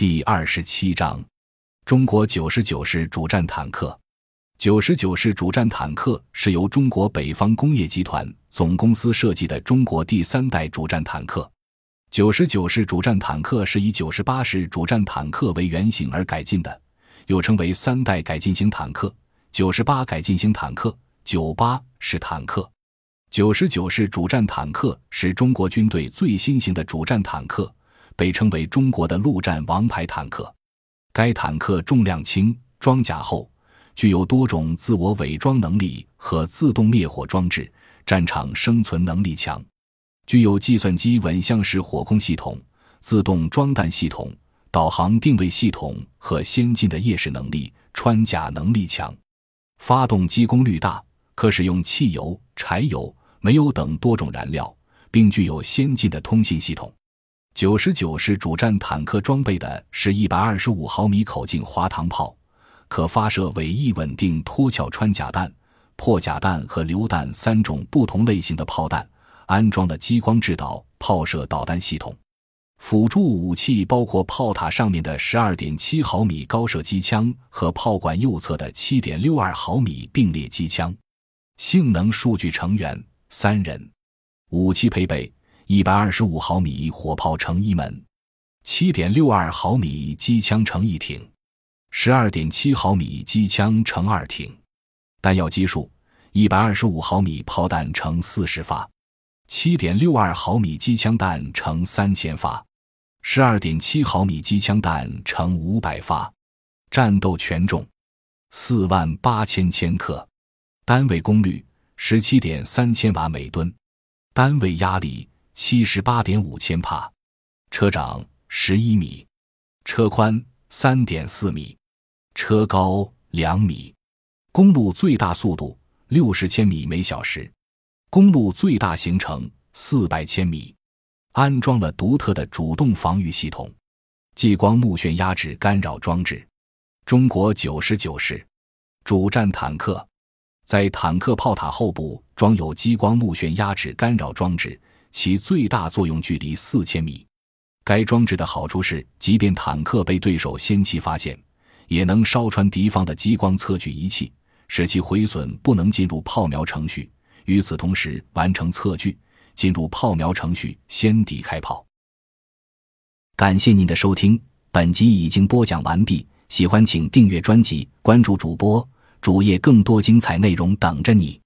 第二十七章，中国九十九式主战坦克。九十九式主战坦克是由中国北方工业集团总公司设计的中国第三代主战坦克。九十九式主战坦克是以九十八式主战坦克为原型而改进的，又称为三代改进型坦克、九十八改进型坦克、九八式坦克。九十九式主战坦克是中国军队最新型的主战坦克。被称为中国的陆战王牌坦克，该坦克重量轻、装甲厚，具有多种自我伪装能力和自动灭火装置，战场生存能力强，具有计算机稳向式火控系统、自动装弹系统、导航定位系统和先进的夜视能力，穿甲能力强，发动机功率大，可使用汽油、柴油、煤油等多种燃料，并具有先进的通信系统。九十九式主战坦克装备的是一百二十五毫米口径滑膛炮，可发射尾翼稳定脱壳穿甲弹、破甲弹和榴弹三种不同类型的炮弹，安装了激光制导炮射导弹系统。辅助武器包括炮塔上面的十二点七毫米高射机枪和炮管右侧的七点六二毫米并列机枪。性能数据成员三人。武器配备。一百二十五毫米火炮乘一门，七点六二毫米机枪乘一挺，十二点七毫米机枪乘二挺。弹药基数：一百二十五毫米炮弹乘四十发，七点六二毫米机枪弹乘三千发，十二点七毫米机枪弹乘五百发。战斗权重：四万八千千克，单位功率：十七点三千瓦每吨，单位压力。七十八点五千帕，车长十一米，车宽三点四米，车高两米，公路最大速度六十千米每小时，公路最大行程四百千米，安装了独特的主动防御系统，激光目眩压制干扰装置。中国九十九式主战坦克在坦克炮塔后部装有激光目眩压制干扰装置。其最大作用距离四千米。该装置的好处是，即便坦克被对手先期发现，也能烧穿敌方的激光测距仪器，使其毁损不能进入炮瞄程序。与此同时，完成测距，进入炮瞄程序，先敌开炮。感谢您的收听，本集已经播讲完毕。喜欢请订阅专辑，关注主播主页，更多精彩内容等着你。